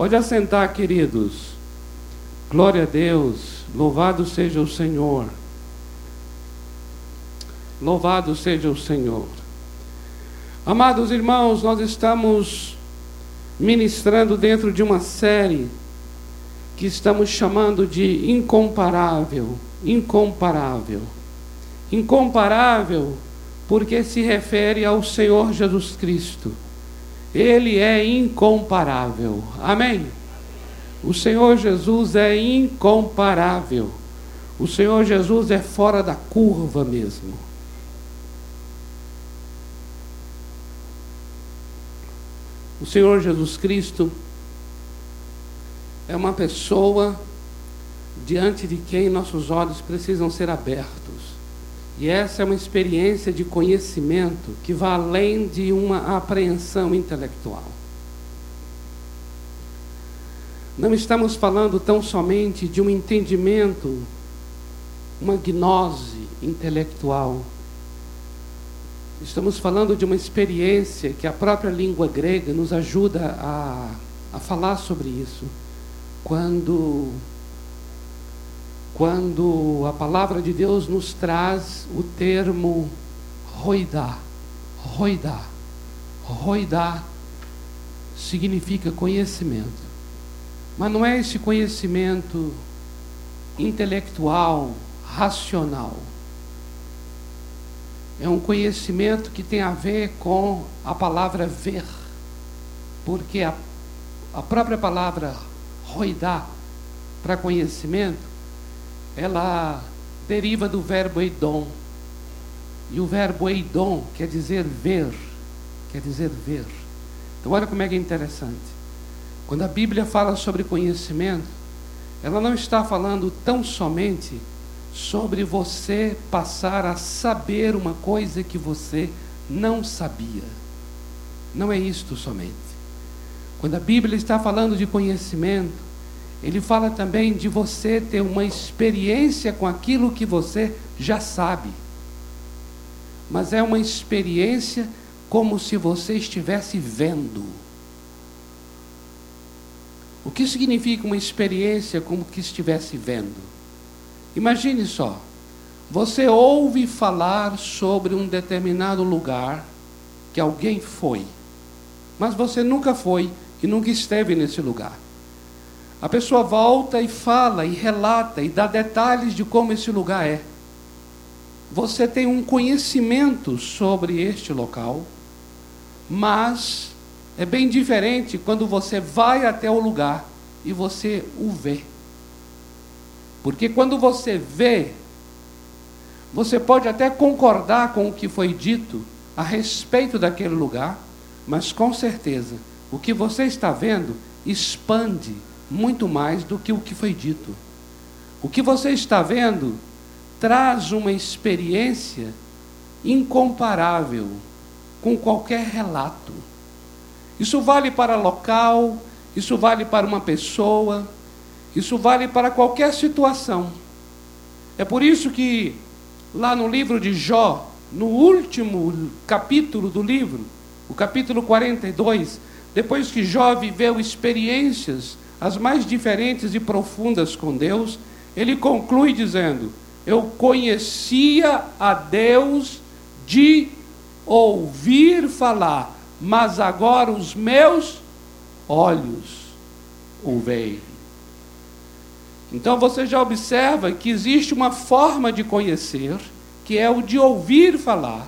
Pode assentar, queridos. Glória a Deus. Louvado seja o Senhor. Louvado seja o Senhor. Amados irmãos, nós estamos ministrando dentro de uma série que estamos chamando de incomparável. Incomparável. Incomparável porque se refere ao Senhor Jesus Cristo. Ele é incomparável. Amém? O Senhor Jesus é incomparável. O Senhor Jesus é fora da curva mesmo. O Senhor Jesus Cristo é uma pessoa diante de quem nossos olhos precisam ser abertos. E essa é uma experiência de conhecimento que vai além de uma apreensão intelectual. Não estamos falando tão somente de um entendimento, uma gnose intelectual. Estamos falando de uma experiência que a própria língua grega nos ajuda a, a falar sobre isso. Quando quando a palavra de Deus nos traz o termo roidá. Roidá. Roidá significa conhecimento. Mas não é esse conhecimento intelectual, racional. É um conhecimento que tem a ver com a palavra ver. Porque a, a própria palavra roidá para conhecimento ela deriva do verbo eidom. E o verbo eidom quer dizer ver, quer dizer ver. Então olha como é que é interessante. Quando a Bíblia fala sobre conhecimento, ela não está falando tão somente sobre você passar a saber uma coisa que você não sabia. Não é isto somente. Quando a Bíblia está falando de conhecimento, ele fala também de você ter uma experiência com aquilo que você já sabe. Mas é uma experiência como se você estivesse vendo. O que significa uma experiência como que estivesse vendo? Imagine só, você ouve falar sobre um determinado lugar que alguém foi, mas você nunca foi e nunca esteve nesse lugar. A pessoa volta e fala e relata e dá detalhes de como esse lugar é. Você tem um conhecimento sobre este local, mas é bem diferente quando você vai até o lugar e você o vê. Porque quando você vê, você pode até concordar com o que foi dito a respeito daquele lugar, mas com certeza o que você está vendo expande muito mais do que o que foi dito. O que você está vendo traz uma experiência incomparável com qualquer relato. Isso vale para local, isso vale para uma pessoa, isso vale para qualquer situação. É por isso que, lá no livro de Jó, no último capítulo do livro, o capítulo 42, depois que Jó viveu experiências as mais diferentes e profundas com Deus, ele conclui dizendo: Eu conhecia a Deus de ouvir falar, mas agora os meus olhos o veem. Então você já observa que existe uma forma de conhecer, que é o de ouvir falar,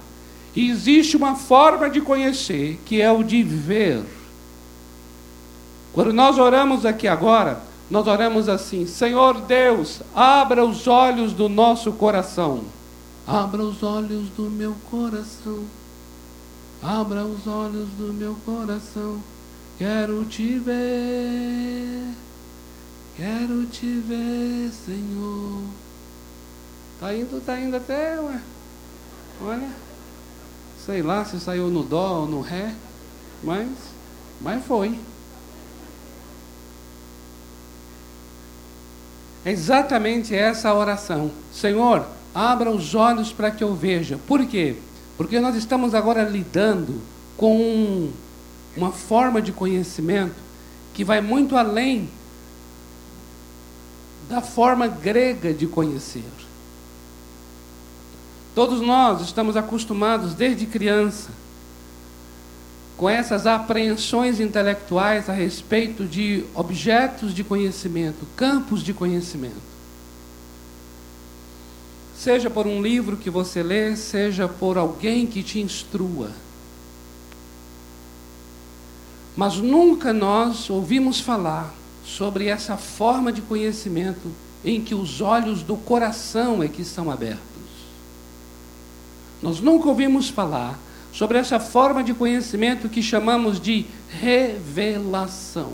e existe uma forma de conhecer, que é o de ver. Quando nós oramos aqui agora, nós oramos assim: Senhor Deus, abra os olhos do nosso coração. Abra os olhos do meu coração. Abra os olhos do meu coração. Quero te ver. Quero te ver, Senhor. Tá indo, tá indo até, ué. Olha. Sei lá se saiu no dó ou no ré, mas mas foi. É exatamente essa a oração. Senhor, abra os olhos para que eu veja. Por quê? Porque nós estamos agora lidando com uma forma de conhecimento que vai muito além da forma grega de conhecer. Todos nós estamos acostumados desde criança com essas apreensões intelectuais a respeito de objetos de conhecimento, campos de conhecimento. Seja por um livro que você lê, seja por alguém que te instrua. Mas nunca nós ouvimos falar sobre essa forma de conhecimento em que os olhos do coração é que são abertos. Nós nunca ouvimos falar sobre essa forma de conhecimento que chamamos de revelação.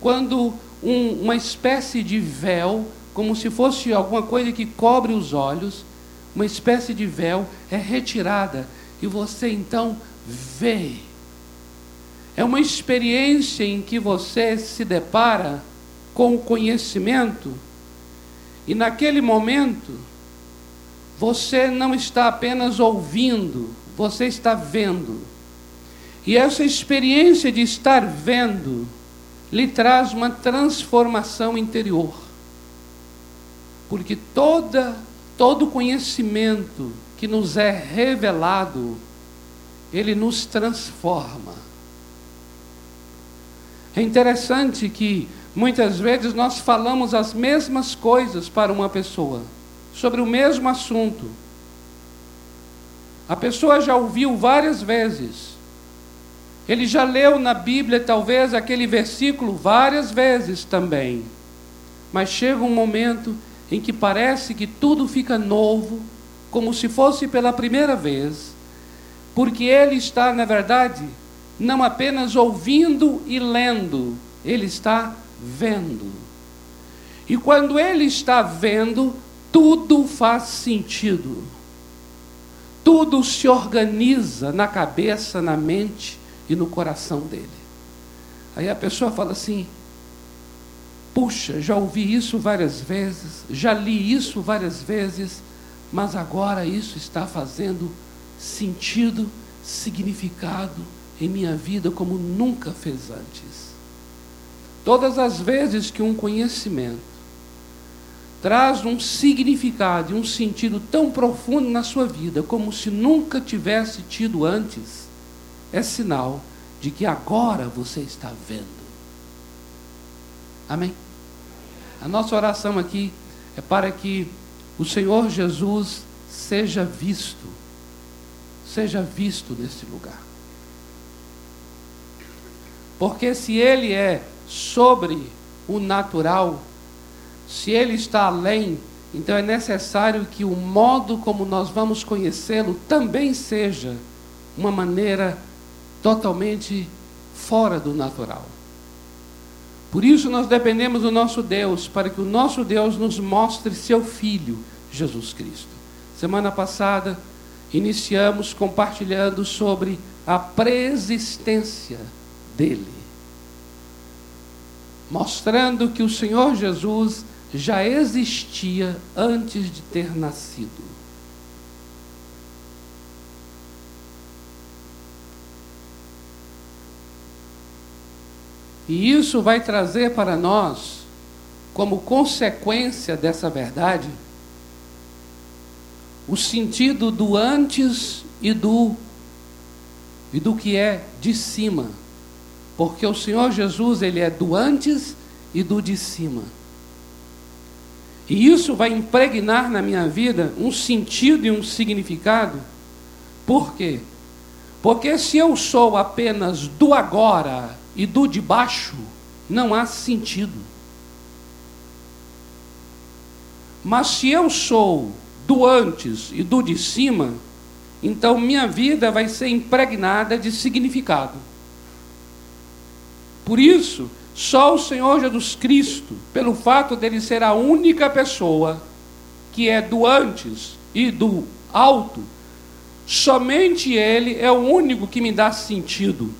Quando um, uma espécie de véu, como se fosse alguma coisa que cobre os olhos, uma espécie de véu é retirada e você então vê. É uma experiência em que você se depara com o conhecimento e naquele momento você não está apenas ouvindo, você está vendo. E essa experiência de estar vendo lhe traz uma transformação interior. Porque toda todo conhecimento que nos é revelado, ele nos transforma. É interessante que muitas vezes nós falamos as mesmas coisas para uma pessoa, sobre o mesmo assunto, a pessoa já ouviu várias vezes. Ele já leu na Bíblia, talvez, aquele versículo várias vezes também. Mas chega um momento em que parece que tudo fica novo, como se fosse pela primeira vez, porque ele está, na verdade, não apenas ouvindo e lendo, ele está vendo. E quando ele está vendo, tudo faz sentido tudo se organiza na cabeça, na mente e no coração dele. Aí a pessoa fala assim: puxa, já ouvi isso várias vezes, já li isso várias vezes, mas agora isso está fazendo sentido, significado em minha vida como nunca fez antes. Todas as vezes que um conhecimento traz um significado e um sentido tão profundo na sua vida, como se nunca tivesse tido antes, é sinal de que agora você está vendo. Amém? A nossa oração aqui é para que o Senhor Jesus seja visto, seja visto nesse lugar. Porque se Ele é sobre o natural, se ele está além, então é necessário que o modo como nós vamos conhecê-lo também seja uma maneira totalmente fora do natural. Por isso nós dependemos do nosso Deus, para que o nosso Deus nos mostre seu Filho, Jesus Cristo. Semana passada, iniciamos compartilhando sobre a preexistência dele, mostrando que o Senhor Jesus já existia antes de ter nascido. E isso vai trazer para nós, como consequência dessa verdade, o sentido do antes e do e do que é de cima. Porque o Senhor Jesus, ele é do antes e do de cima. E isso vai impregnar na minha vida um sentido e um significado. Por quê? Porque se eu sou apenas do agora e do de baixo, não há sentido. Mas se eu sou do antes e do de cima, então minha vida vai ser impregnada de significado. Por isso, só o Senhor Jesus Cristo, pelo fato dele ser a única pessoa que é do antes e do alto, somente ele é o único que me dá sentido.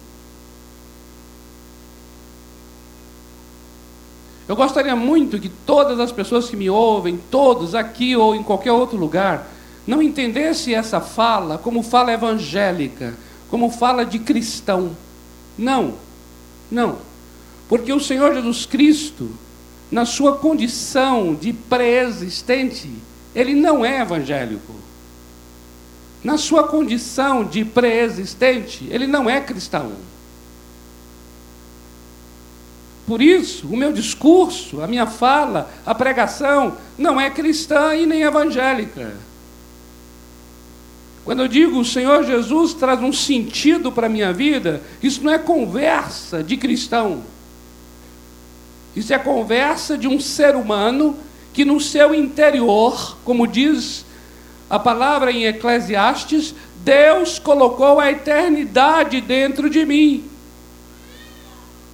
Eu gostaria muito que todas as pessoas que me ouvem, todos aqui ou em qualquer outro lugar, não entendessem essa fala como fala evangélica, como fala de cristão. Não, não. Porque o Senhor Jesus Cristo, na sua condição de pré-existente, ele não é evangélico. Na sua condição de pré-existente, ele não é cristão. Por isso, o meu discurso, a minha fala, a pregação não é cristã e nem evangélica. Quando eu digo o Senhor Jesus traz um sentido para a minha vida, isso não é conversa de cristão. Isso é conversa de um ser humano que no seu interior, como diz a palavra em Eclesiastes, Deus colocou a eternidade dentro de mim.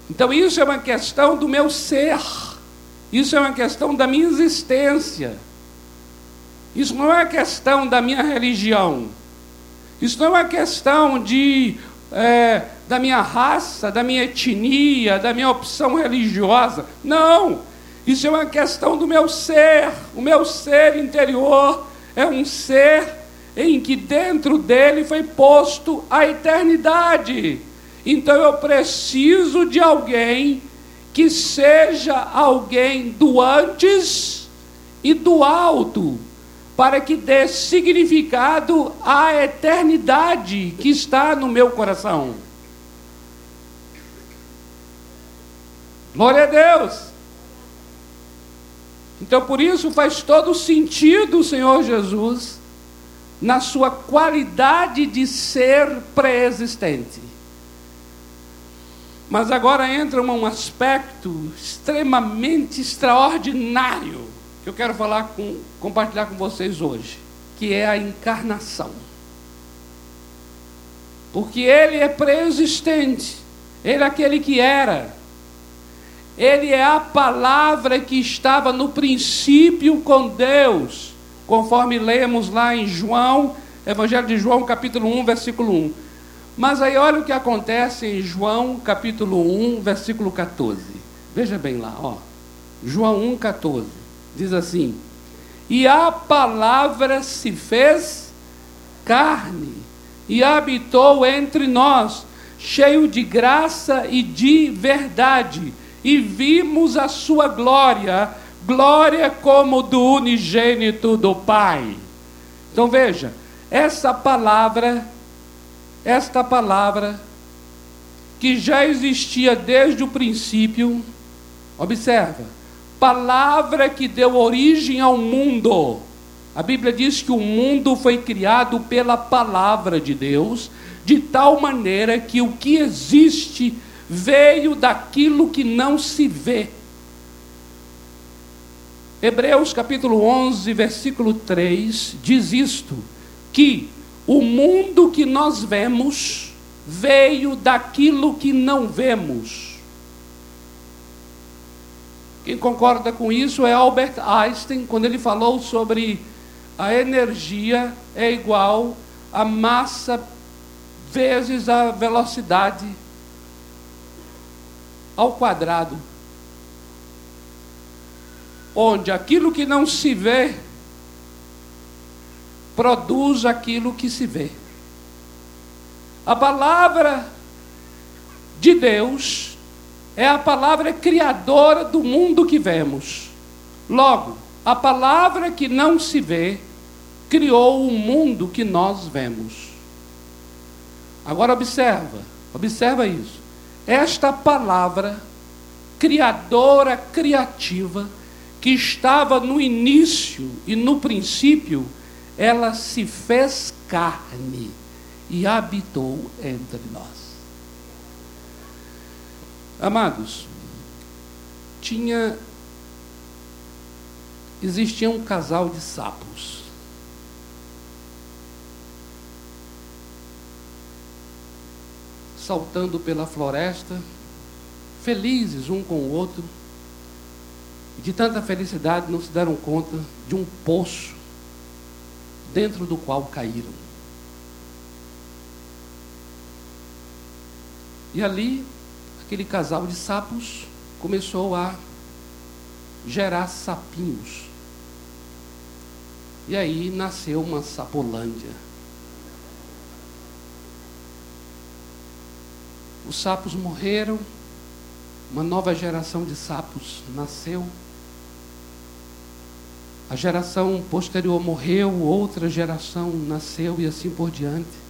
Então isso é uma questão do meu ser. Isso é uma questão da minha existência. Isso não é uma questão da minha religião. Isso não é uma questão de, é, da minha raça, da minha etnia, da minha opção religiosa. Não! Isso é uma questão do meu ser. O meu ser interior é um ser em que dentro dele foi posto a eternidade. Então eu preciso de alguém que seja alguém do antes e do alto para que dê significado à eternidade que está no meu coração. Glória a Deus. Então, por isso faz todo sentido o Senhor Jesus na sua qualidade de ser pré-existente. Mas agora entra um aspecto extremamente extraordinário eu quero falar com, compartilhar com vocês hoje, que é a encarnação. Porque ele é preexistente, ele é aquele que era. Ele é a palavra que estava no princípio com Deus, conforme lemos lá em João, Evangelho de João, capítulo 1, versículo 1. Mas aí olha o que acontece em João, capítulo 1, versículo 14. Veja bem lá, ó. João 1, 14 diz assim: E a palavra se fez carne e habitou entre nós, cheio de graça e de verdade, e vimos a sua glória, glória como do unigênito do Pai. Então veja, essa palavra, esta palavra, que já existia desde o princípio, observa, palavra que deu origem ao mundo. A Bíblia diz que o mundo foi criado pela palavra de Deus, de tal maneira que o que existe veio daquilo que não se vê. Hebreus capítulo 11, versículo 3 diz isto: que o mundo que nós vemos veio daquilo que não vemos. Quem concorda com isso é Albert Einstein, quando ele falou sobre a energia é igual a massa vezes a velocidade ao quadrado. Onde aquilo que não se vê produz aquilo que se vê. A palavra de Deus é a palavra criadora do mundo que vemos. Logo, a palavra que não se vê criou o mundo que nós vemos. Agora observa, observa isso. Esta palavra criadora, criativa, que estava no início e no princípio, ela se fez carne e habitou entre nós. Amados, tinha. Existia um casal de sapos. Saltando pela floresta, felizes um com o outro, de tanta felicidade não se deram conta de um poço dentro do qual caíram. E ali aquele casal de sapos começou a gerar sapinhos. E aí nasceu uma sapolândia. Os sapos morreram uma nova geração de sapos nasceu. A geração posterior morreu, outra geração nasceu e assim por diante.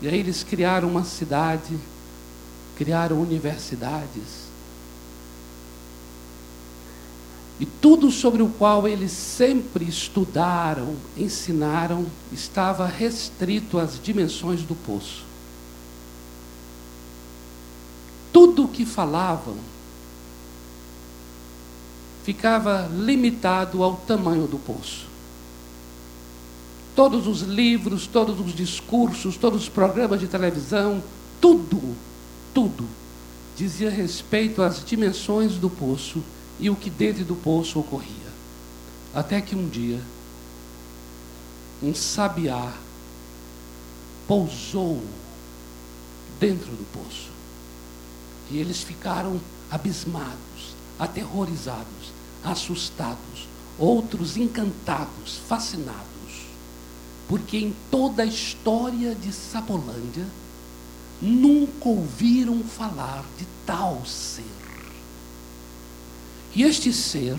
E aí eles criaram uma cidade, criaram universidades. E tudo sobre o qual eles sempre estudaram, ensinaram, estava restrito às dimensões do poço. Tudo o que falavam ficava limitado ao tamanho do poço. Todos os livros, todos os discursos, todos os programas de televisão, tudo, tudo dizia respeito às dimensões do poço e o que dentro do poço ocorria. Até que um dia, um sabiá pousou dentro do poço. E eles ficaram abismados, aterrorizados, assustados, outros encantados, fascinados. Porque em toda a história de Sapolândia, nunca ouviram falar de tal ser. E este ser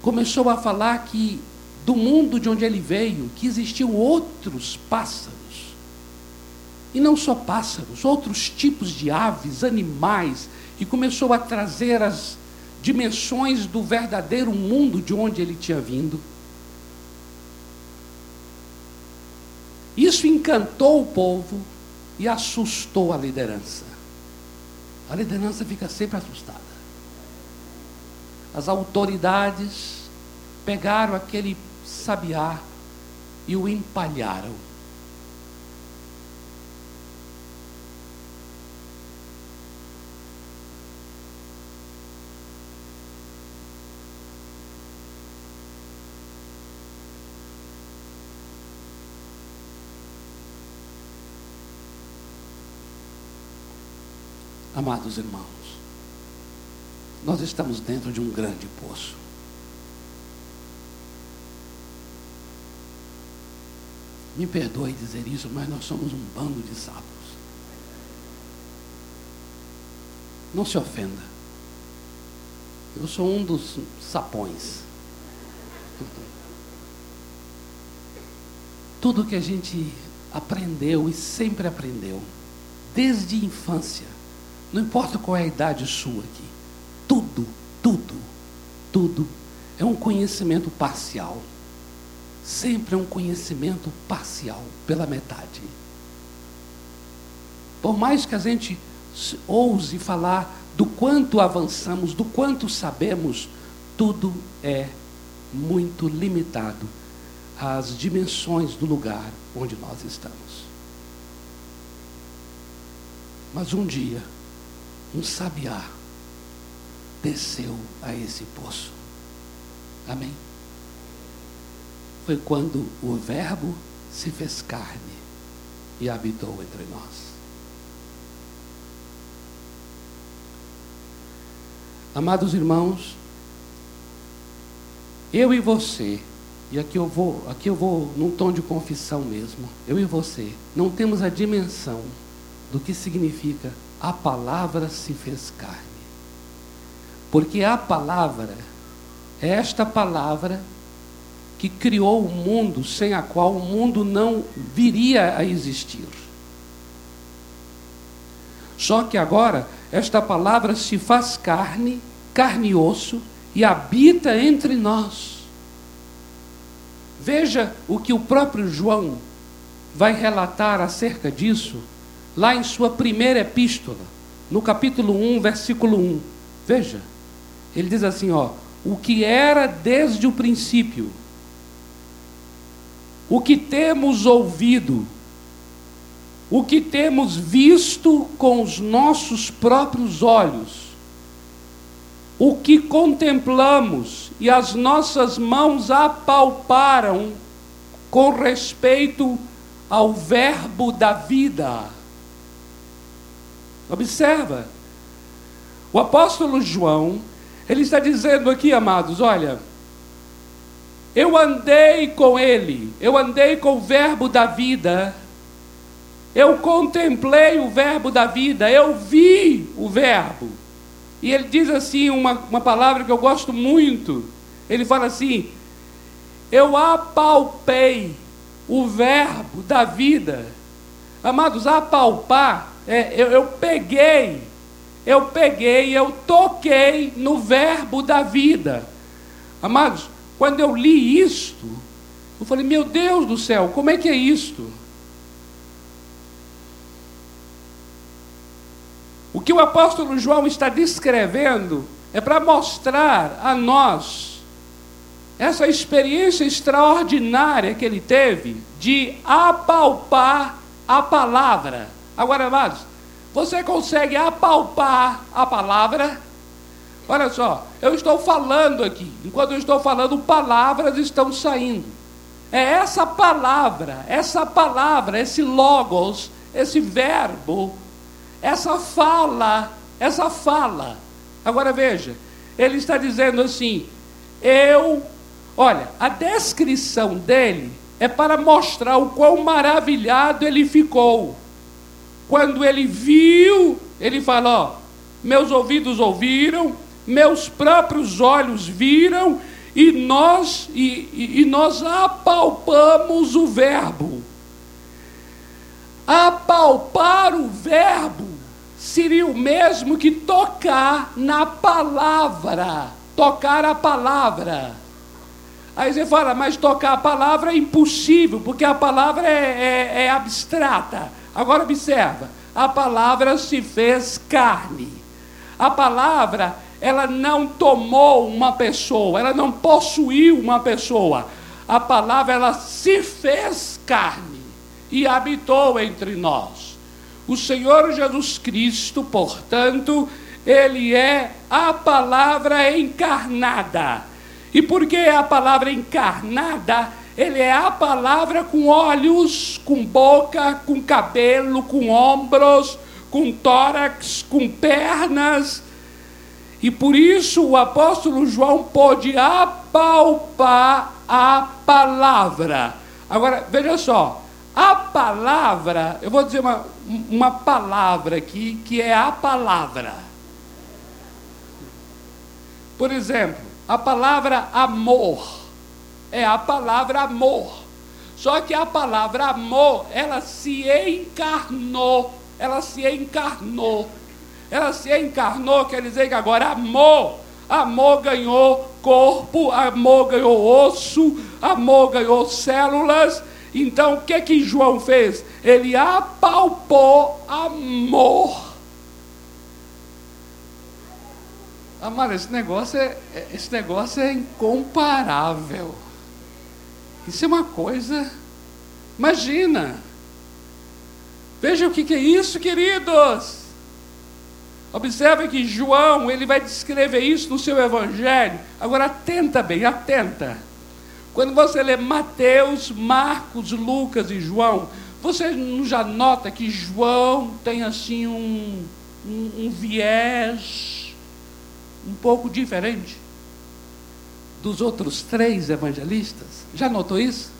começou a falar que do mundo de onde ele veio, que existiam outros pássaros. E não só pássaros, outros tipos de aves, animais, e começou a trazer as dimensões do verdadeiro mundo de onde ele tinha vindo. Isso encantou o povo e assustou a liderança. A liderança fica sempre assustada as autoridades pegaram aquele sabiá e o empalharam. Amados irmãos, nós estamos dentro de um grande poço. Me perdoe dizer isso, mas nós somos um bando de sapos. Não se ofenda. Eu sou um dos sapões. Tudo que a gente aprendeu e sempre aprendeu, desde a infância, não importa qual é a idade sua aqui, tudo, tudo, tudo é um conhecimento parcial. Sempre é um conhecimento parcial, pela metade. Por mais que a gente ouse falar do quanto avançamos, do quanto sabemos, tudo é muito limitado às dimensões do lugar onde nós estamos. Mas um dia, um sabiá desceu a esse poço. Amém? Foi quando o Verbo se fez carne e habitou entre nós. Amados irmãos, eu e você, e aqui eu vou, aqui eu vou num tom de confissão mesmo. Eu e você não temos a dimensão do que significa a palavra se fez carne. Porque a palavra é esta palavra que criou o mundo, sem a qual o mundo não viria a existir. Só que agora, esta palavra se faz carne, carne e osso, e habita entre nós. Veja o que o próprio João vai relatar acerca disso, lá em sua primeira epístola, no capítulo 1, versículo 1. Veja. Ele diz assim, ó, o que era desde o princípio, o que temos ouvido, o que temos visto com os nossos próprios olhos, o que contemplamos e as nossas mãos apalparam com respeito ao Verbo da vida. Observa, o apóstolo João ele está dizendo aqui, amados, olha, eu andei com ele, eu andei com o verbo da vida, Eu contemplei o Verbo da vida, eu vi o Verbo. E ele diz assim, uma, uma palavra que eu gosto muito. Ele fala assim: Eu apalpei o Verbo da vida. Amados, apalpar, é, eu, eu peguei, eu peguei, eu toquei no Verbo da vida. Amados, quando eu li isto, eu falei: Meu Deus do céu, como é que é isto? O que o apóstolo João está descrevendo é para mostrar a nós essa experiência extraordinária que ele teve de apalpar a palavra. Agora, amados, você consegue apalpar a palavra? Olha só, eu estou falando aqui, enquanto eu estou falando, palavras estão saindo. É essa palavra, essa palavra, esse logos, esse verbo essa fala, essa fala. Agora veja, ele está dizendo assim: eu, olha, a descrição dele é para mostrar o quão maravilhado ele ficou. Quando ele viu, ele fala: ó, meus ouvidos ouviram, meus próprios olhos viram, e nós, e, e, e nós apalpamos o verbo. Apalpar o verbo seria o mesmo que tocar na palavra. Tocar a palavra. Aí você fala, mas tocar a palavra é impossível, porque a palavra é, é, é abstrata. Agora observa, a palavra se fez carne. A palavra, ela não tomou uma pessoa, ela não possuiu uma pessoa. A palavra, ela se fez carne e habitou entre nós. O Senhor Jesus Cristo, portanto, ele é a palavra encarnada. E porque é a palavra encarnada, ele é a palavra com olhos, com boca, com cabelo, com ombros, com tórax, com pernas. E por isso o apóstolo João pôde apalpar a palavra. Agora, veja só, a palavra, eu vou dizer uma, uma palavra aqui, que é a palavra. Por exemplo, a palavra amor é a palavra amor. Só que a palavra amor, ela se encarnou. Ela se encarnou. Ela se encarnou, quer dizer que agora amor, amor ganhou corpo, amor ganhou osso, amor ganhou células então o que que João fez? Ele apalpou amor. Amado, esse negócio é, é, esse negócio é incomparável. Isso é uma coisa. Imagina. Veja o que, é isso, queridos. Observe que João, ele vai descrever isso no seu evangelho. Agora atenta bem, atenta. Quando você lê Mateus, Marcos, Lucas e João, você não já nota que João tem assim um, um, um viés um pouco diferente dos outros três evangelistas? Já notou isso?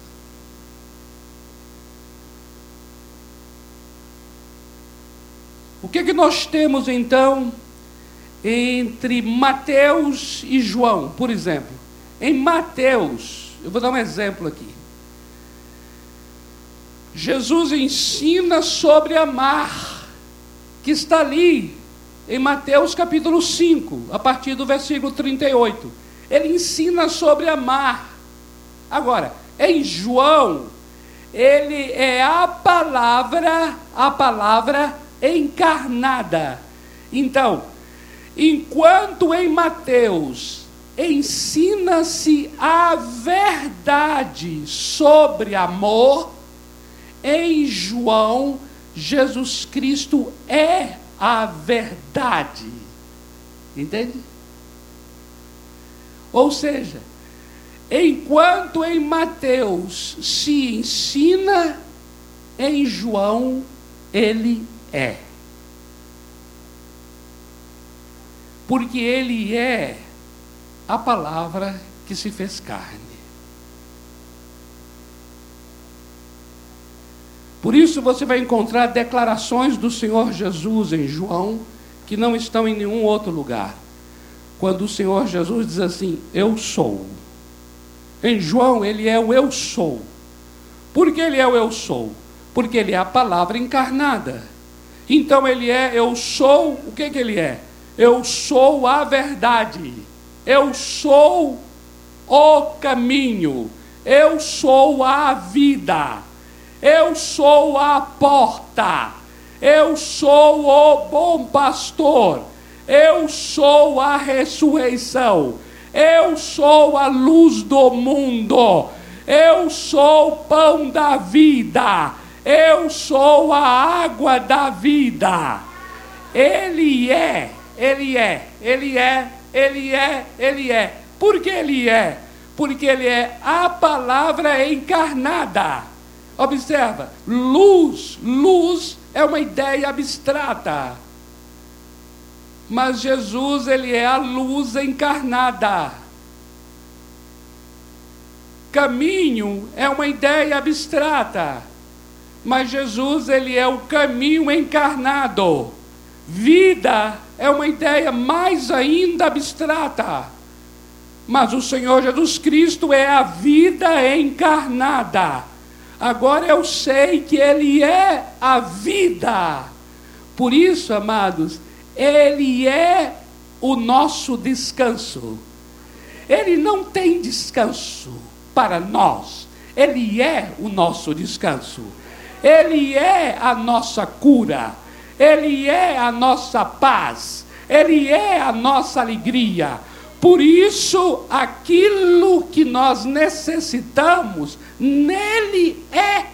O que, que nós temos então entre Mateus e João, por exemplo? Em Mateus, eu vou dar um exemplo aqui. Jesus ensina sobre amar, que está ali em Mateus capítulo 5, a partir do versículo 38. Ele ensina sobre amar. Agora, em João, ele é a palavra, a palavra encarnada. Então, enquanto em Mateus ensina-se a verdade sobre amor, em João, Jesus Cristo é a verdade. Entende? Ou seja, enquanto em Mateus se ensina, em João ele é. Porque ele é a palavra que se fez carne. Por isso você vai encontrar declarações do Senhor Jesus em João que não estão em nenhum outro lugar. Quando o Senhor Jesus diz assim: Eu sou. Em João, ele é o eu sou. Por que ele é o eu sou? Porque ele é a palavra encarnada. Então ele é eu sou, o que, que ele é? Eu sou a verdade. Eu sou o caminho. Eu sou a vida. Eu sou a porta. Eu sou o bom pastor. Eu sou a ressurreição. Eu sou a luz do mundo. Eu sou o pão da vida. Eu sou a água da vida. Ele é, ele é, ele é, ele é, ele é. Por que ele é? Porque ele é a palavra encarnada. Observa, luz, luz é uma ideia abstrata. Mas Jesus, ele é a luz encarnada. Caminho é uma ideia abstrata. Mas Jesus, ele é o caminho encarnado. Vida é uma ideia mais ainda abstrata. Mas o Senhor Jesus Cristo é a vida encarnada. Agora eu sei que Ele é a vida. Por isso, amados, Ele é o nosso descanso. Ele não tem descanso para nós. Ele é o nosso descanso. Ele é a nossa cura. Ele é a nossa paz. Ele é a nossa alegria. Por isso, aquilo que nós necessitamos, nele é.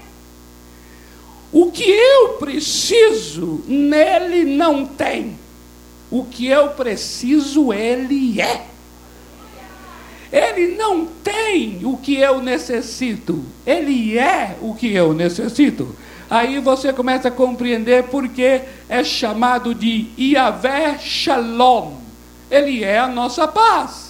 O que eu preciso, nele não tem. O que eu preciso, ele é. Ele não tem o que eu necessito, ele é o que eu necessito. Aí você começa a compreender porque é chamado de Yahvé Shalom. Ele é a nossa paz.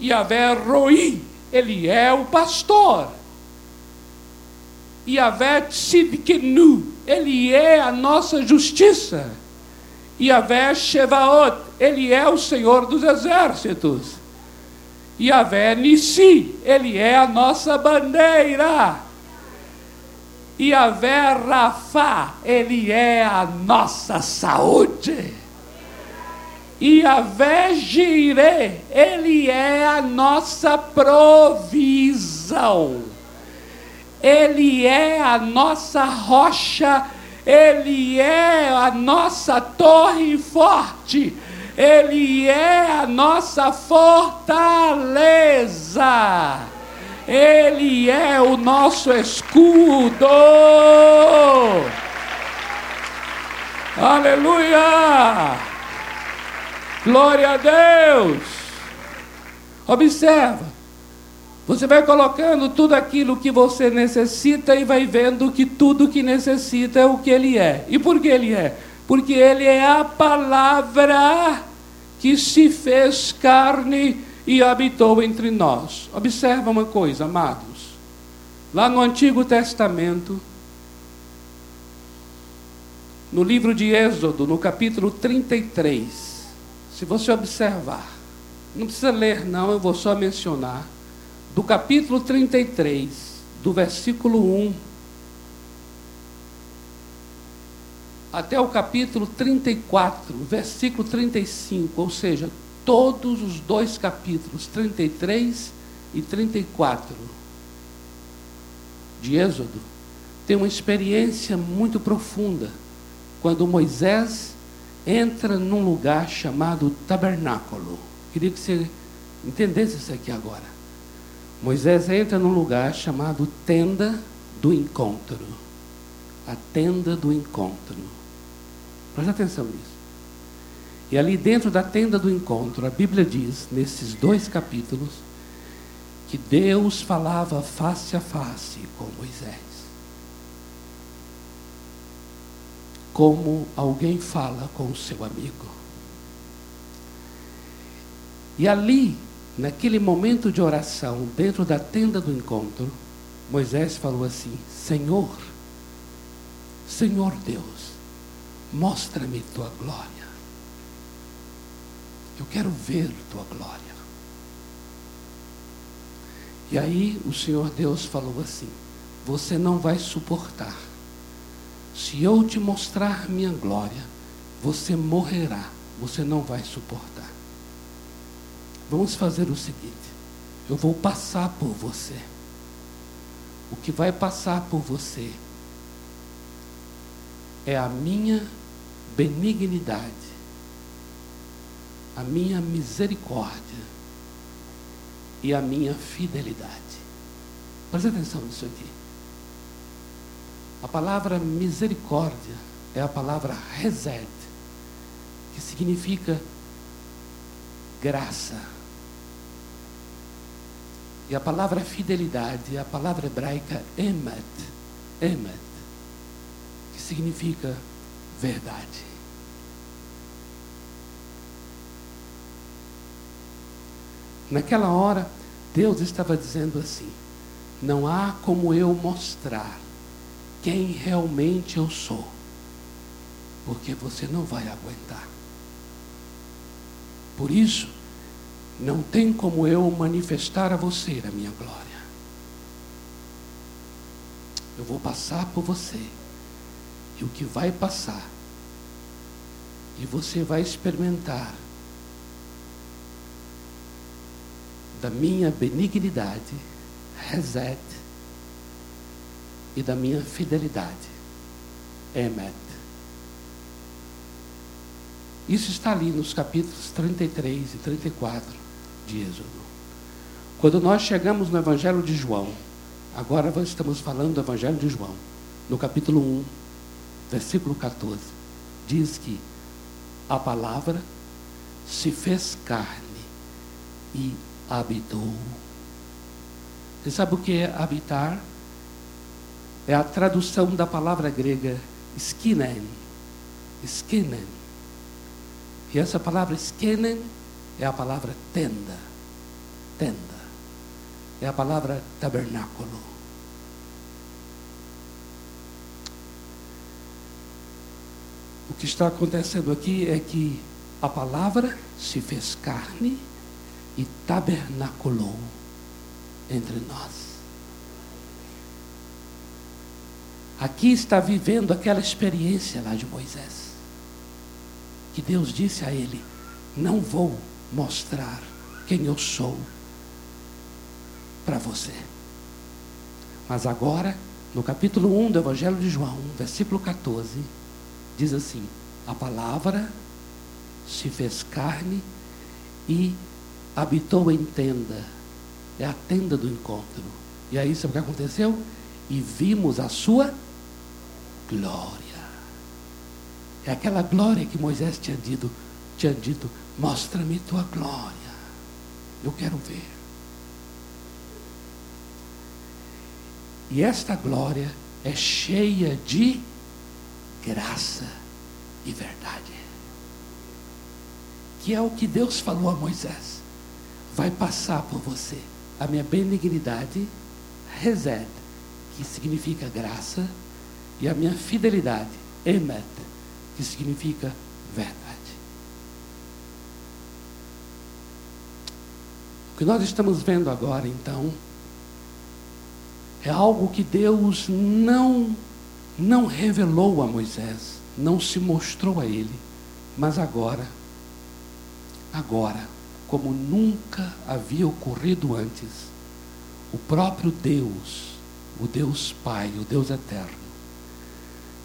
Yahvé Roi, ele é o pastor. Yahvé Tzidkenu, ele é a nossa justiça. Yahvé Shevaot, ele é o Senhor dos exércitos. Yahvé Nissi, ele é a nossa bandeira. Yahvé Rafá, ele é a nossa saúde. Yahvé Jireh, ele é a nossa provisão. Ele é a nossa rocha ele é a nossa torre forte, Ele é a nossa fortaleza, Ele é o nosso escudo. Aleluia! Glória a Deus! Observa, você vai colocando tudo aquilo que você necessita e vai vendo que tudo que necessita é o que ele é. E por que ele é? Porque ele é a palavra que se fez carne e habitou entre nós. Observa uma coisa, amados. Lá no Antigo Testamento, no livro de Êxodo, no capítulo 33, se você observar, não precisa ler, não, eu vou só mencionar do capítulo 33, do versículo 1 até o capítulo 34, versículo 35, ou seja, todos os dois capítulos, 33 e 34 de Êxodo, tem uma experiência muito profunda quando Moisés entra num lugar chamado tabernáculo. Queria que você entendesse isso aqui agora. Moisés entra num lugar chamado tenda do encontro. A tenda do encontro. Preste atenção nisso. E ali dentro da tenda do encontro, a Bíblia diz, nesses dois capítulos, que Deus falava face a face com Moisés. Como alguém fala com o seu amigo. E ali Naquele momento de oração, dentro da tenda do encontro, Moisés falou assim: Senhor, Senhor Deus, mostra-me tua glória. Eu quero ver tua glória. E aí o Senhor Deus falou assim: Você não vai suportar. Se eu te mostrar minha glória, você morrerá. Você não vai suportar. Vamos fazer o seguinte: eu vou passar por você. O que vai passar por você é a minha benignidade, a minha misericórdia e a minha fidelidade. Preste atenção nisso aqui. A palavra misericórdia é a palavra resed, que significa graça. E a palavra fidelidade a palavra hebraica emet, emet, que significa verdade. Naquela hora, Deus estava dizendo assim: não há como eu mostrar quem realmente eu sou, porque você não vai aguentar. Por isso, não tem como eu manifestar a você a minha glória. Eu vou passar por você, e o que vai passar, e você vai experimentar da minha benignidade, Reset, e da minha fidelidade, Emet. Isso está ali nos capítulos 33 e 34 de Êxodo. Quando nós chegamos no Evangelho de João, agora estamos falando do Evangelho de João, no capítulo 1, versículo 14, diz que a palavra se fez carne e habitou. Você sabe o que é habitar? É a tradução da palavra grega skinen. Skinen. E essa palavra skinen é a palavra tenda. Tenda. É a palavra tabernáculo. O que está acontecendo aqui é que a palavra se fez carne e tabernaculou entre nós. Aqui está vivendo aquela experiência lá de Moisés. Que Deus disse a ele: Não vou mostrar quem eu sou para você. Mas agora, no capítulo 1 do Evangelho de João, versículo 14, diz assim: A palavra se fez carne e habitou em tenda. É a tenda do encontro. E aí, sabe o que aconteceu? E vimos a sua glória. É aquela glória que Moisés tinha dito, tinha dito, mostra-me tua glória. Eu quero ver. E esta glória é cheia de graça e verdade. Que é o que Deus falou a Moisés vai passar por você a minha benignidade, reset, que significa graça, e a minha fidelidade, emet, que significa verdade. O que nós estamos vendo agora, então, é algo que Deus não não revelou a Moisés, não se mostrou a ele, mas agora, agora, como nunca havia ocorrido antes, o próprio Deus, o Deus Pai, o Deus Eterno,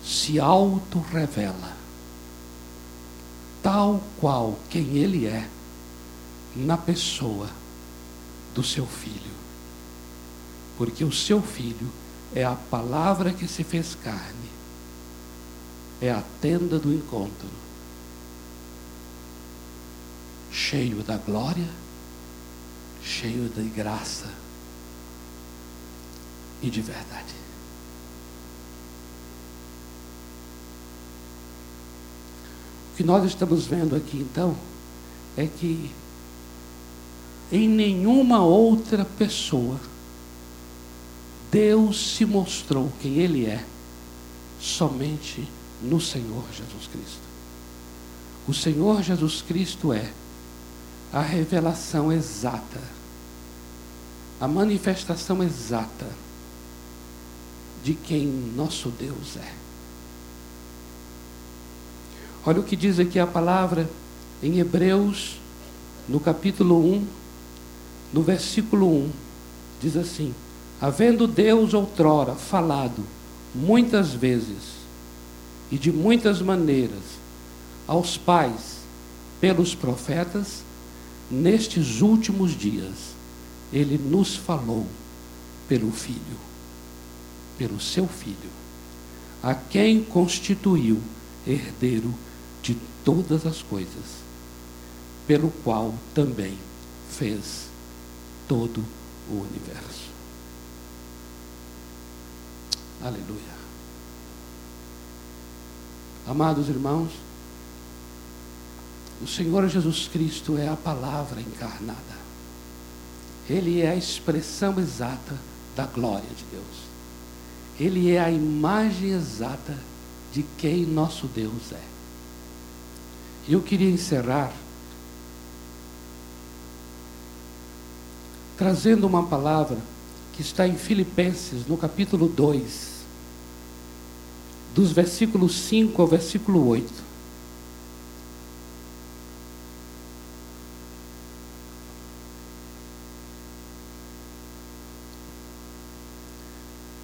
se auto-revela, tal qual quem Ele é, na pessoa do seu Filho. Porque o seu Filho é a palavra que se fez carne, é a tenda do encontro cheio da glória, cheio de graça e de verdade. O que nós estamos vendo aqui então é que em nenhuma outra pessoa Deus se mostrou quem Ele é somente no Senhor Jesus Cristo. O Senhor Jesus Cristo é a revelação exata, a manifestação exata de quem nosso Deus é. Olha o que diz aqui a palavra em Hebreus, no capítulo 1, no versículo 1, diz assim: Havendo Deus outrora falado muitas vezes e de muitas maneiras aos pais pelos profetas, nestes últimos dias ele nos falou pelo Filho, pelo seu Filho, a quem constituiu herdeiro de todas as coisas, pelo qual também fez todo o universo. Aleluia. Amados irmãos, o Senhor Jesus Cristo é a palavra encarnada. Ele é a expressão exata da glória de Deus. Ele é a imagem exata de quem nosso Deus é. Eu queria encerrar trazendo uma palavra que está em Filipenses, no capítulo 2, dos versículos 5 ao versículo 8.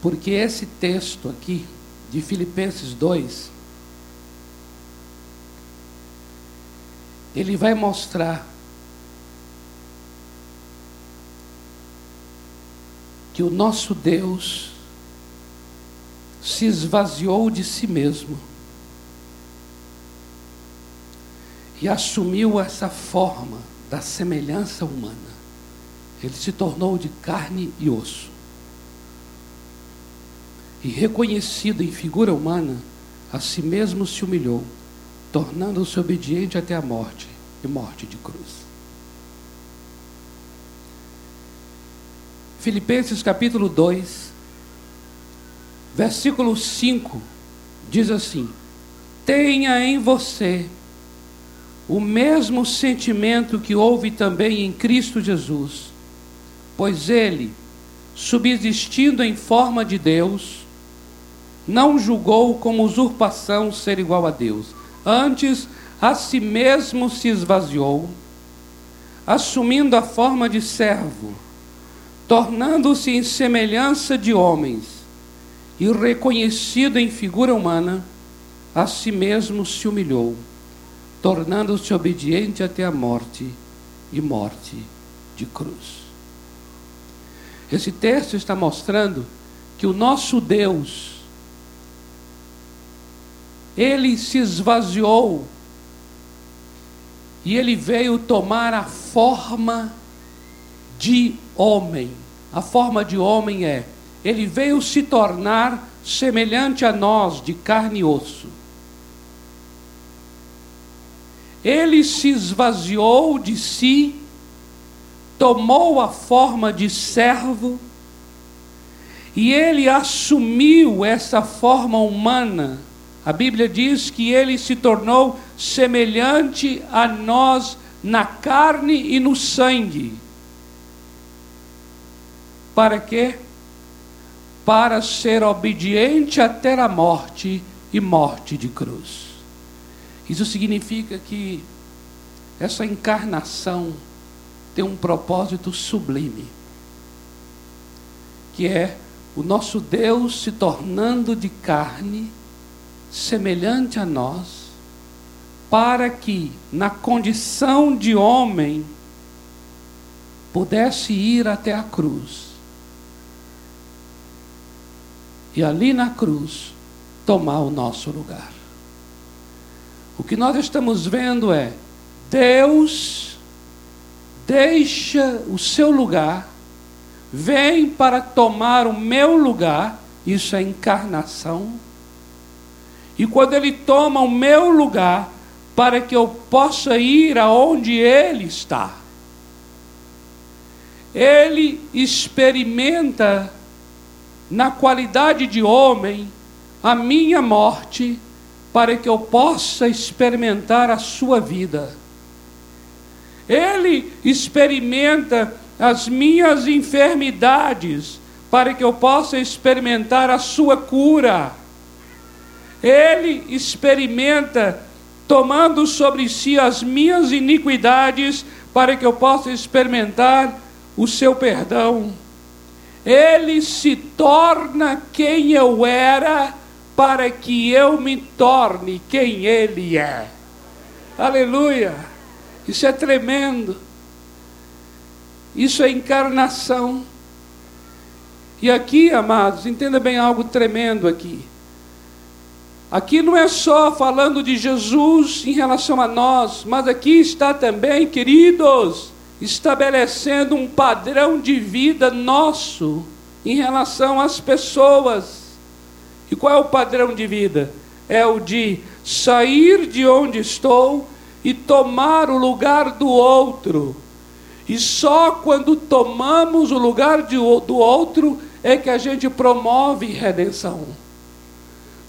Porque esse texto aqui, de Filipenses 2, ele vai mostrar que o nosso Deus se esvaziou de si mesmo e assumiu essa forma da semelhança humana. Ele se tornou de carne e osso. E reconhecido em figura humana, a si mesmo se humilhou, tornando-se obediente até a morte e morte de cruz. Filipenses capítulo 2, versículo 5, diz assim: Tenha em você o mesmo sentimento que houve também em Cristo Jesus, pois ele, subsistindo em forma de Deus, não julgou como usurpação ser igual a Deus, antes a si mesmo se esvaziou, assumindo a forma de servo tornando-se em semelhança de homens e reconhecido em figura humana, a si mesmo se humilhou, tornando-se obediente até a morte e morte de cruz. Esse texto está mostrando que o nosso Deus, ele se esvaziou e ele veio tomar a forma de homem. A forma de homem é: ele veio se tornar semelhante a nós, de carne e osso. Ele se esvaziou de si, tomou a forma de servo, e ele assumiu essa forma humana. A Bíblia diz que ele se tornou semelhante a nós na carne e no sangue. Para quê? Para ser obediente até a morte e morte de cruz. Isso significa que essa encarnação tem um propósito sublime, que é o nosso Deus se tornando de carne, semelhante a nós, para que, na condição de homem, pudesse ir até a cruz e ali na cruz tomar o nosso lugar. O que nós estamos vendo é Deus deixa o seu lugar, vem para tomar o meu lugar, isso é encarnação. E quando ele toma o meu lugar, para que eu possa ir aonde ele está. ele experimenta na qualidade de homem a minha morte para que eu possa experimentar a sua vida. Ele experimenta as minhas enfermidades para que eu possa experimentar a sua cura. Ele experimenta tomando sobre si as minhas iniquidades para que eu possa experimentar o seu perdão. Ele se torna quem eu era para que eu me torne quem ele é. Aleluia! Isso é tremendo. Isso é encarnação. E aqui, amados, entenda bem algo tremendo aqui. Aqui não é só falando de Jesus em relação a nós, mas aqui está também, queridos, estabelecendo um padrão de vida nosso em relação às pessoas. E qual é o padrão de vida? É o de sair de onde estou e tomar o lugar do outro. E só quando tomamos o lugar de, do outro é que a gente promove redenção.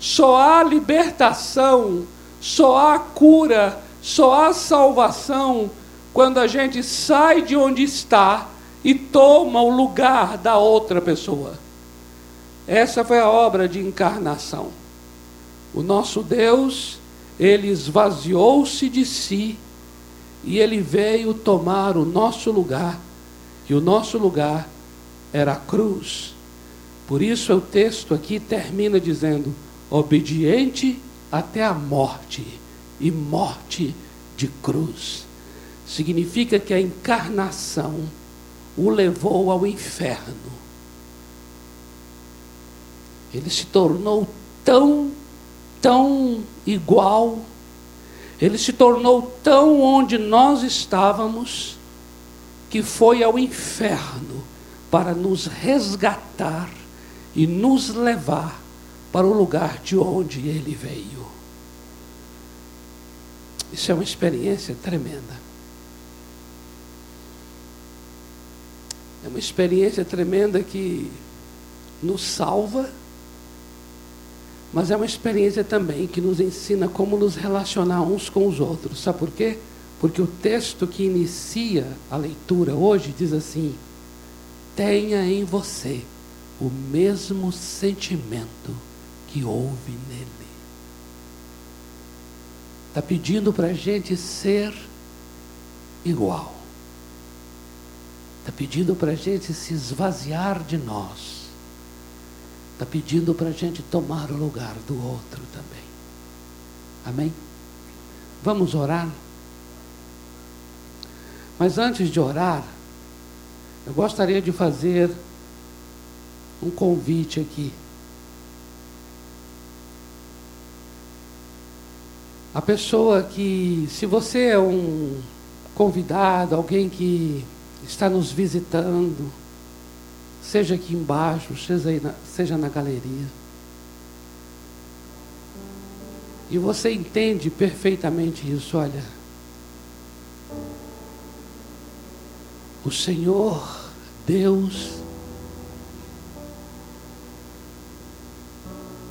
Só há libertação, só há cura, só há salvação quando a gente sai de onde está e toma o lugar da outra pessoa. Essa foi a obra de encarnação. O nosso Deus, ele esvaziou-se de si e ele veio tomar o nosso lugar, e o nosso lugar era a cruz. Por isso o texto aqui termina dizendo: obediente até a morte, e morte de cruz. Significa que a encarnação o levou ao inferno. Ele se tornou tão, tão igual, ele se tornou tão onde nós estávamos, que foi ao inferno para nos resgatar e nos levar para o lugar de onde ele veio. Isso é uma experiência tremenda. É uma experiência tremenda que nos salva, mas é uma experiência também que nos ensina como nos relacionar uns com os outros. Sabe por quê? Porque o texto que inicia a leitura hoje diz assim: tenha em você o mesmo sentimento que houve nele. Está pedindo para a gente ser igual. Está pedindo para a gente se esvaziar de nós. Está pedindo para a gente tomar o lugar do outro também. Amém? Vamos orar? Mas antes de orar, eu gostaria de fazer um convite aqui. A pessoa que, se você é um convidado, alguém que está nos visitando, seja aqui embaixo, seja, na, seja na galeria, e você entende perfeitamente isso, olha. O Senhor, Deus,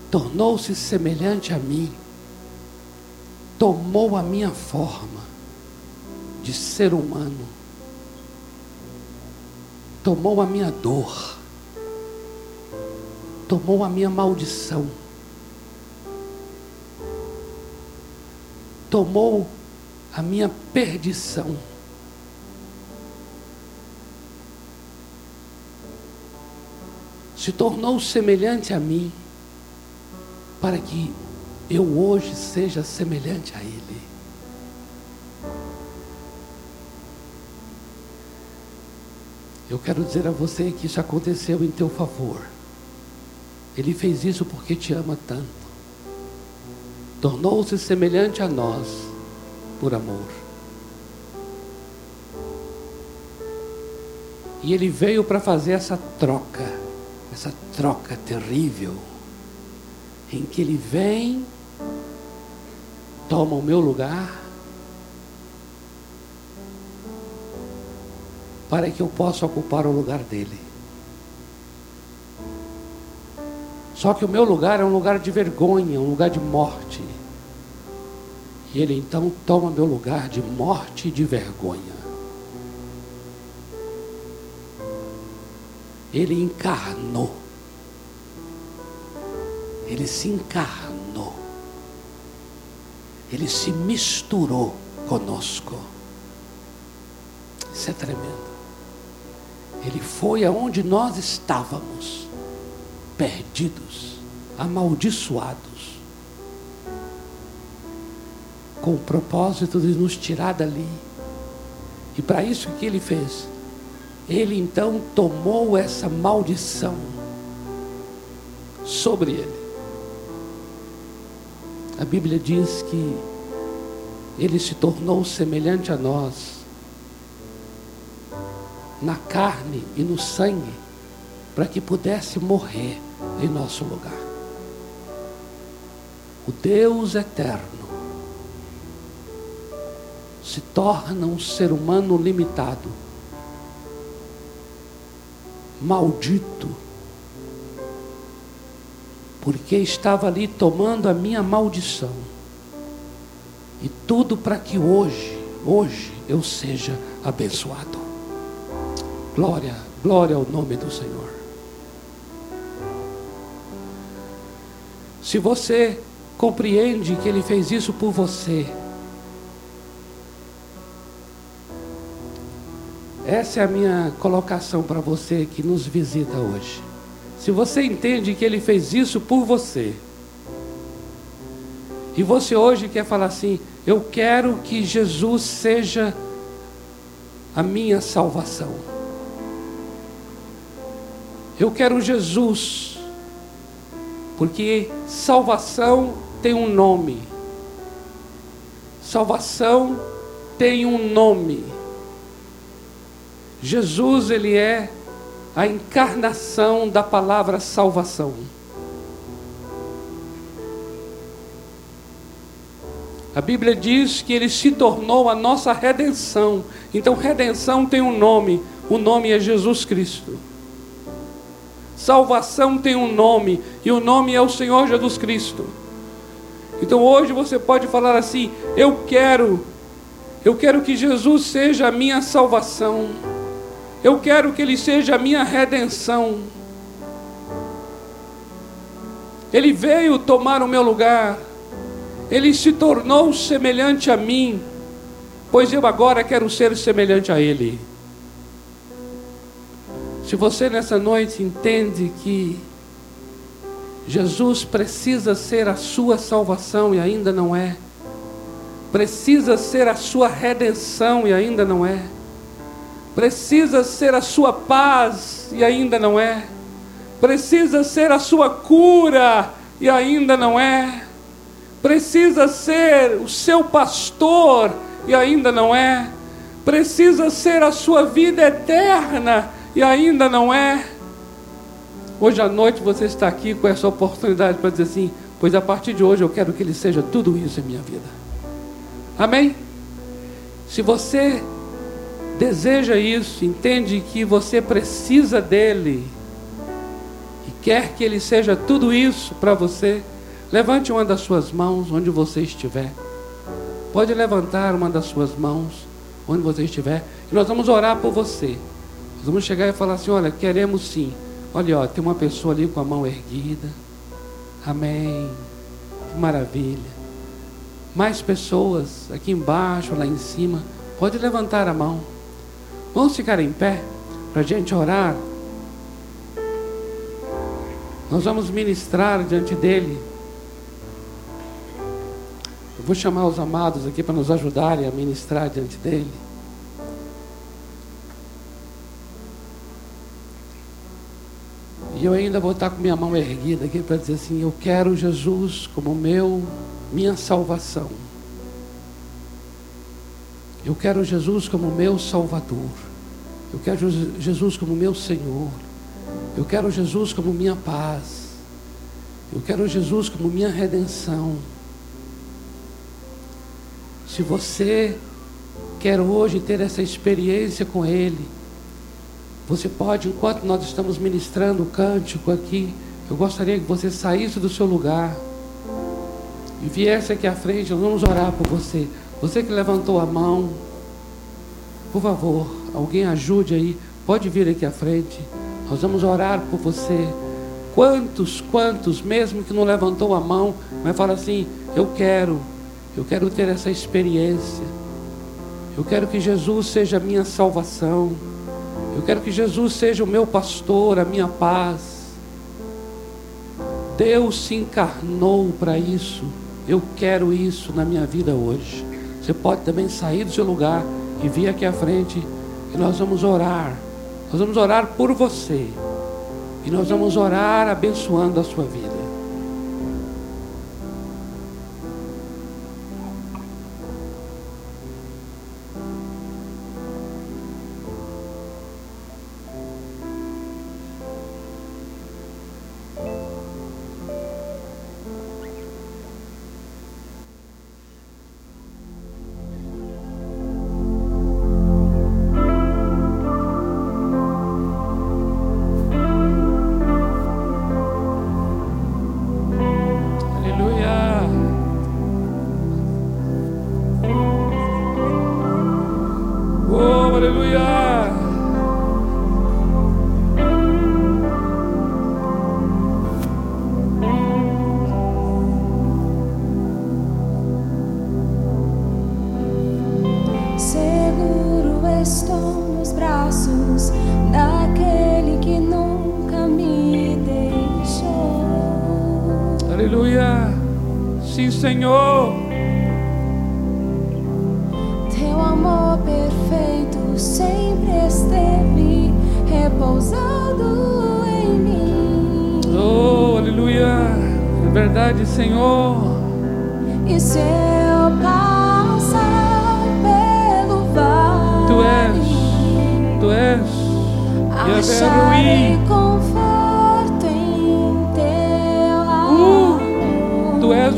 tornou-se semelhante a mim tomou a minha forma de ser humano, tomou a minha dor, tomou a minha maldição, tomou a minha perdição. Se tornou semelhante a mim, para que eu hoje seja semelhante a Ele. Eu quero dizer a você que isso aconteceu em teu favor. Ele fez isso porque te ama tanto. Tornou-se semelhante a nós por amor. E ele veio para fazer essa troca, essa troca terrível, em que ele vem toma o meu lugar, para que eu possa ocupar o lugar dele. Só que o meu lugar é um lugar de vergonha, um lugar de morte. E ele então toma meu lugar de morte e de vergonha. Ele encarnou. Ele se encarnou. Ele se misturou conosco. Isso é tremendo. Ele foi aonde nós estávamos, perdidos, amaldiçoados, com o propósito de nos tirar dali. E para isso que ele fez? Ele então tomou essa maldição sobre ele. A Bíblia diz que ele se tornou semelhante a nós na carne e no sangue, para que pudesse morrer em nosso lugar. O Deus eterno se torna um ser humano limitado, maldito, porque estava ali tomando a minha maldição. E tudo para que hoje, hoje eu seja abençoado. Glória, glória ao nome do Senhor. Se você compreende que Ele fez isso por você, essa é a minha colocação para você que nos visita hoje. Se você entende que Ele fez isso por você, e você hoje quer falar assim: eu quero que Jesus seja a minha salvação. Eu quero Jesus, porque salvação tem um nome. Salvação tem um nome. Jesus, ele é a encarnação da palavra salvação. A Bíblia diz que ele se tornou a nossa redenção. Então, redenção tem um nome. O nome é Jesus Cristo. Salvação tem um nome, e o nome é o Senhor Jesus Cristo. Então hoje você pode falar assim: Eu quero, eu quero que Jesus seja a minha salvação, eu quero que Ele seja a minha redenção. Ele veio tomar o meu lugar, Ele se tornou semelhante a mim, pois eu agora quero ser semelhante a Ele. Se você nessa noite entende que Jesus precisa ser a sua salvação e ainda não é, precisa ser a sua redenção e ainda não é, precisa ser a sua paz e ainda não é, precisa ser a sua cura e ainda não é, precisa ser o seu pastor e ainda não é, precisa ser a sua vida eterna e ainda não é. Hoje à noite você está aqui com essa oportunidade para dizer assim: pois a partir de hoje eu quero que Ele seja tudo isso em minha vida. Amém? Se você deseja isso, entende que você precisa dEle e quer que Ele seja tudo isso para você, levante uma das suas mãos onde você estiver. Pode levantar uma das suas mãos onde você estiver e nós vamos orar por você. Nós vamos chegar e falar assim: olha, queremos sim. Olha, ó, tem uma pessoa ali com a mão erguida. Amém. Que maravilha. Mais pessoas aqui embaixo, lá em cima. Pode levantar a mão. Vamos ficar em pé para a gente orar. Nós vamos ministrar diante dele. Eu vou chamar os amados aqui para nos ajudarem a ministrar diante dele. E eu ainda vou estar com minha mão erguida aqui para dizer assim: Eu quero Jesus como meu, minha salvação. Eu quero Jesus como meu Salvador. Eu quero Jesus como meu Senhor. Eu quero Jesus como minha paz. Eu quero Jesus como minha redenção. Se você quer hoje ter essa experiência com Ele, Você pode, enquanto nós estamos ministrando o cântico aqui, eu gostaria que você saísse do seu lugar e viesse aqui à frente, nós vamos orar por você. Você que levantou a mão, por favor, alguém ajude aí, pode vir aqui à frente. Nós vamos orar por você. Quantos, quantos, mesmo que não levantou a mão, mas fala assim: Eu quero, eu quero ter essa experiência. Eu quero que Jesus seja a minha salvação. Eu quero que Jesus seja o meu pastor, a minha paz. Deus se encarnou para isso. Eu quero isso na minha vida hoje. Você pode também sair do seu lugar e vir aqui à frente e nós vamos orar. Nós vamos orar por você. E nós vamos orar abençoando a sua vida.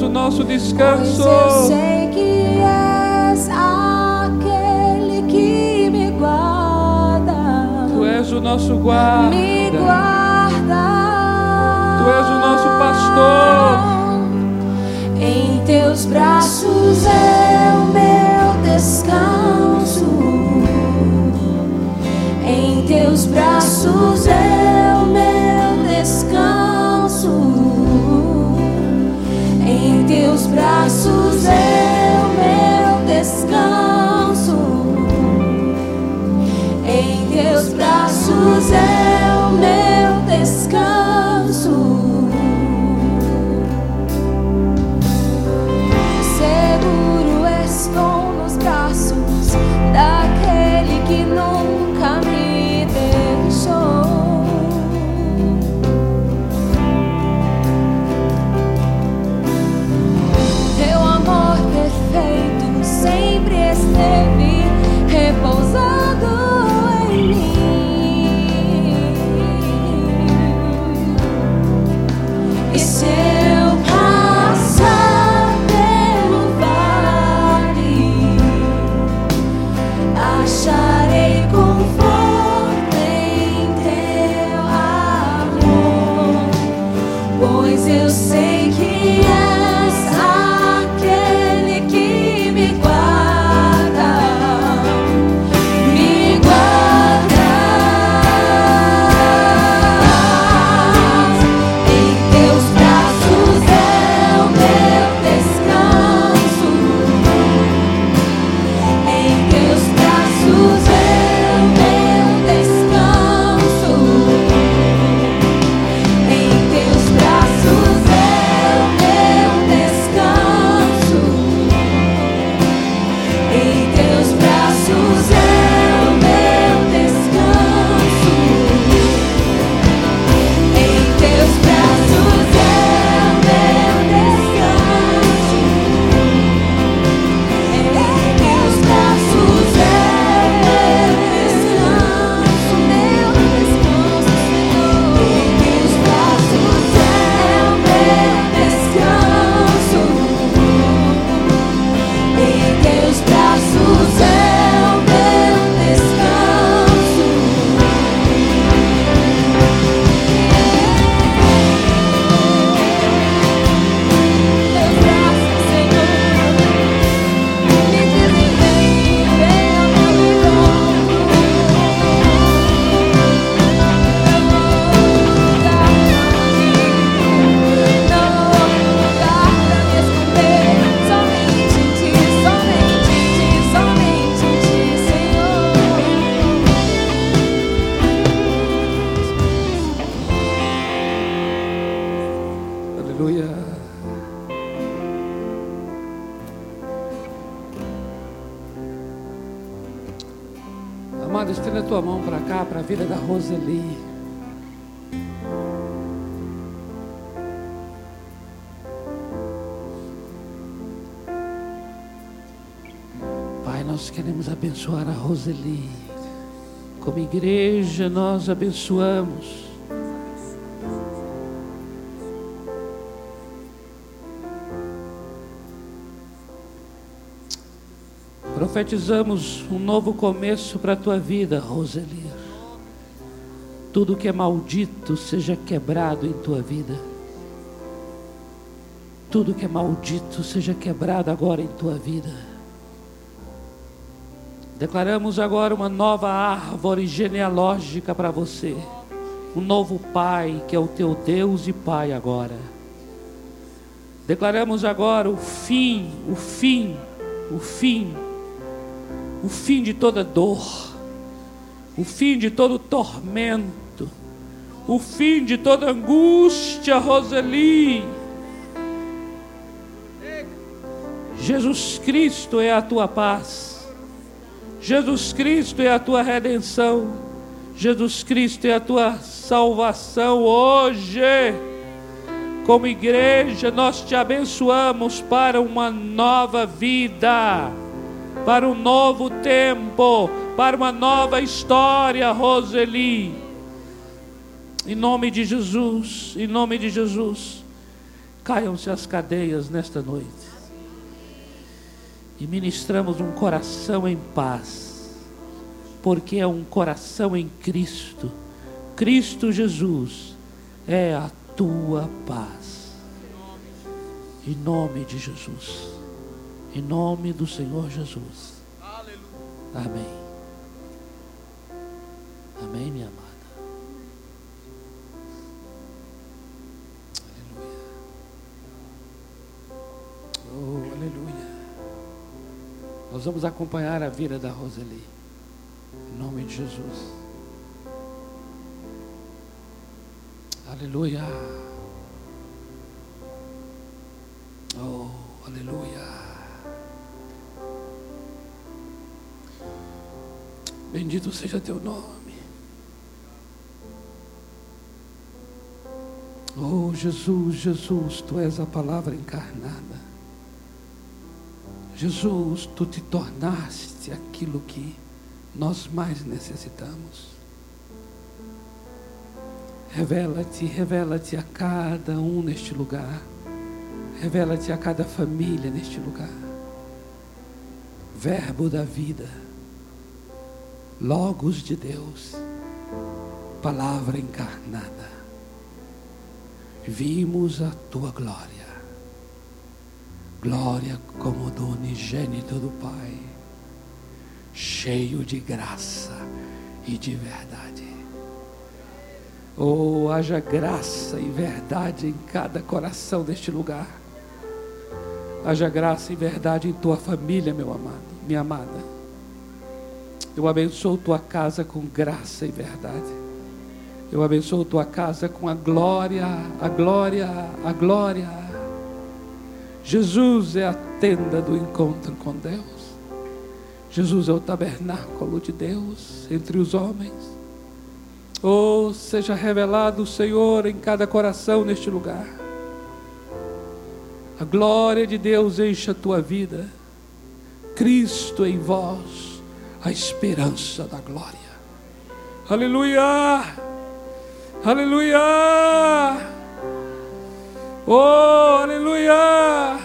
o nosso descanso. Pois eu sei que és aquele que me guarda. Tu és o nosso guarda. Me guarda. Tu és o nosso pastor. Em teus braços é o meu descanso. Em teus braços é seguro Roseli. Pai, nós queremos abençoar a Roseli. Como igreja, nós abençoamos. Profetizamos um novo começo para a tua vida, Roseli. Tudo que é maldito seja quebrado em tua vida. Tudo que é maldito seja quebrado agora em tua vida. Declaramos agora uma nova árvore genealógica para você. Um novo Pai, que é o teu Deus e Pai agora. Declaramos agora o fim, o fim, o fim o fim de toda dor, o fim de todo tormento, o fim de toda angústia, Roseli. Jesus Cristo é a tua paz, Jesus Cristo é a tua redenção, Jesus Cristo é a tua salvação hoje. Como igreja, nós te abençoamos para uma nova vida para um novo tempo, para uma nova história, Roseli. Em nome de Jesus, em nome de Jesus, caiam-se as cadeias nesta noite. E ministramos um coração em paz, porque é um coração em Cristo. Cristo Jesus é a tua paz. Em nome de Jesus. Em nome do Senhor Jesus. Amém. Amém, minha amada. Aleluia. Oh, aleluia. Nós vamos acompanhar a vida da Roseli. Em nome de Jesus. Aleluia. Oh, aleluia. Bendito seja teu nome. Oh Jesus, Jesus, tu és a palavra encarnada. Jesus, tu te tornaste aquilo que nós mais necessitamos. Revela-te, revela-te a cada um neste lugar. Revela-te a cada família neste lugar. Verbo da vida Logos de Deus, palavra encarnada. Vimos a tua glória, glória como do unigênito do Pai, cheio de graça e de verdade. Oh, haja graça e verdade em cada coração deste lugar. Haja graça e verdade em tua família, meu amado, minha amada. Eu abençoo tua casa com graça e verdade. Eu abençoo tua casa com a glória, a glória, a glória. Jesus é a tenda do encontro com Deus. Jesus é o tabernáculo de Deus entre os homens. Oh, seja revelado o Senhor em cada coração neste lugar. A glória de Deus encha a tua vida. Cristo em vós a esperança da glória. Aleluia! Aleluia! Oh, aleluia!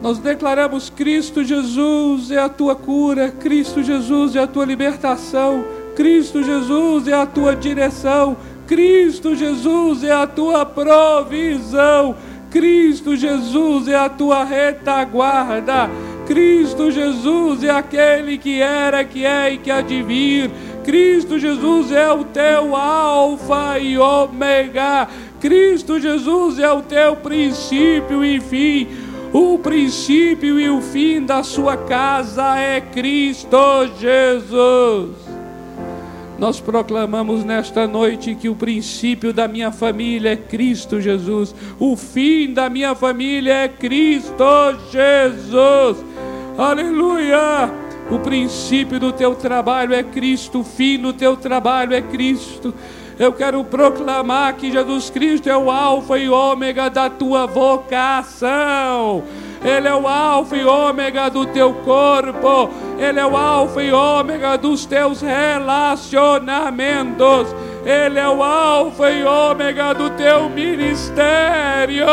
Nós declaramos Cristo Jesus é a tua cura, Cristo Jesus é a tua libertação, Cristo Jesus é a tua direção, Cristo Jesus é a tua provisão, Cristo Jesus é a tua retaguarda. Cristo Jesus é aquele que era, que é e que há de vir. Cristo Jesus é o teu Alfa e Ômega. Cristo Jesus é o teu princípio e fim. O princípio e o fim da sua casa é Cristo Jesus. Nós proclamamos nesta noite que o princípio da minha família é Cristo Jesus, o fim da minha família é Cristo Jesus. Aleluia! O princípio do teu trabalho é Cristo, o fim do teu trabalho é Cristo. Eu quero proclamar que Jesus Cristo é o Alfa e Ômega da tua vocação. Ele é o Alfa e Ômega do teu corpo. Ele é o Alfa e Ômega dos teus relacionamentos. Ele é o Alfa e Ômega do teu ministério.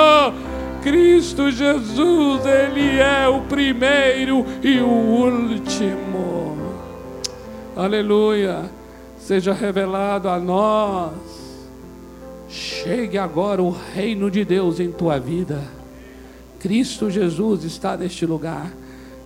Cristo Jesus, Ele é o primeiro e o último. Aleluia seja revelado a nós. Chegue agora o reino de Deus em tua vida. Cristo Jesus está neste lugar.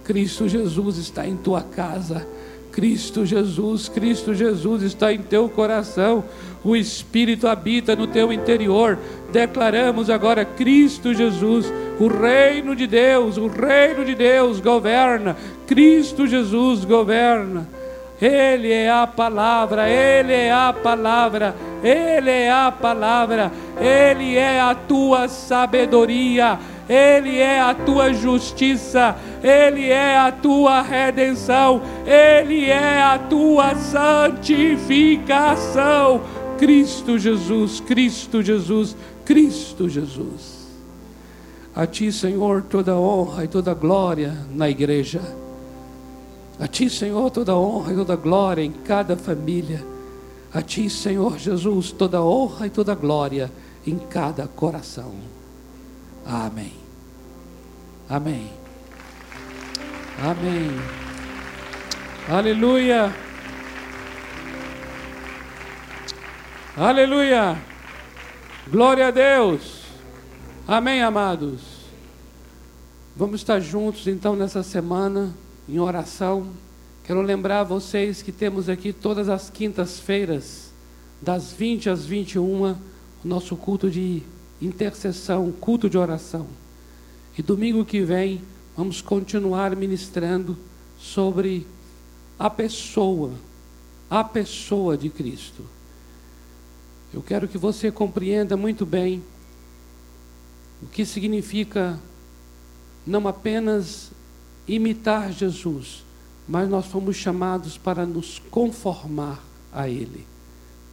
Cristo Jesus está em tua casa. Cristo Jesus, Cristo Jesus está em teu coração. O Espírito habita no teu interior. Declaramos agora Cristo Jesus, o reino de Deus, o reino de Deus governa. Cristo Jesus governa. Ele é a palavra, Ele é a palavra, Ele é a palavra, Ele é a tua sabedoria, Ele é a tua justiça, Ele é a tua redenção, Ele é a tua santificação. Cristo Jesus, Cristo Jesus, Cristo Jesus. A Ti, Senhor, toda honra e toda glória na igreja. A Ti, Senhor, toda honra e toda glória em cada família. A Ti, Senhor Jesus, toda honra e toda glória em cada coração. Amém. Amém. Amém. Aleluia. Aleluia. Glória a Deus. Amém, amados. Vamos estar juntos então nessa semana em oração. Quero lembrar vocês que temos aqui todas as quintas-feiras, das 20 às 21, o nosso culto de intercessão, culto de oração. E domingo que vem, vamos continuar ministrando sobre a pessoa, a pessoa de Cristo. Eu quero que você compreenda muito bem o que significa não apenas imitar Jesus, mas nós fomos chamados para nos conformar a Ele.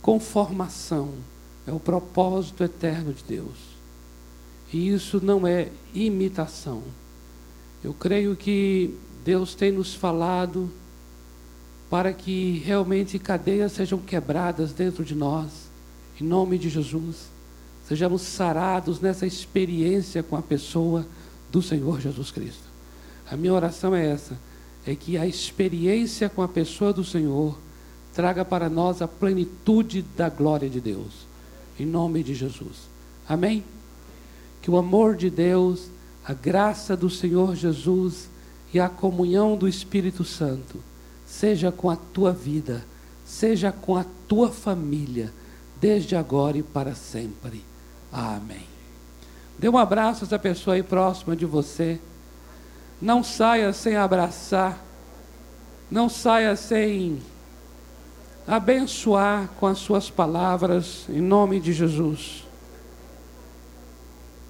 Conformação é o propósito eterno de Deus. E isso não é imitação. Eu creio que Deus tem nos falado para que realmente cadeias sejam quebradas dentro de nós, em nome de Jesus. Sejamos sarados nessa experiência com a pessoa do Senhor Jesus Cristo. A minha oração é essa: é que a experiência com a pessoa do Senhor traga para nós a plenitude da glória de Deus. Em nome de Jesus. Amém? Que o amor de Deus, a graça do Senhor Jesus e a comunhão do Espírito Santo seja com a tua vida, seja com a tua família, desde agora e para sempre. Amém. Dê um abraço a essa pessoa aí próxima de você. Não saia sem abraçar, não saia sem abençoar com as suas palavras, em nome de Jesus.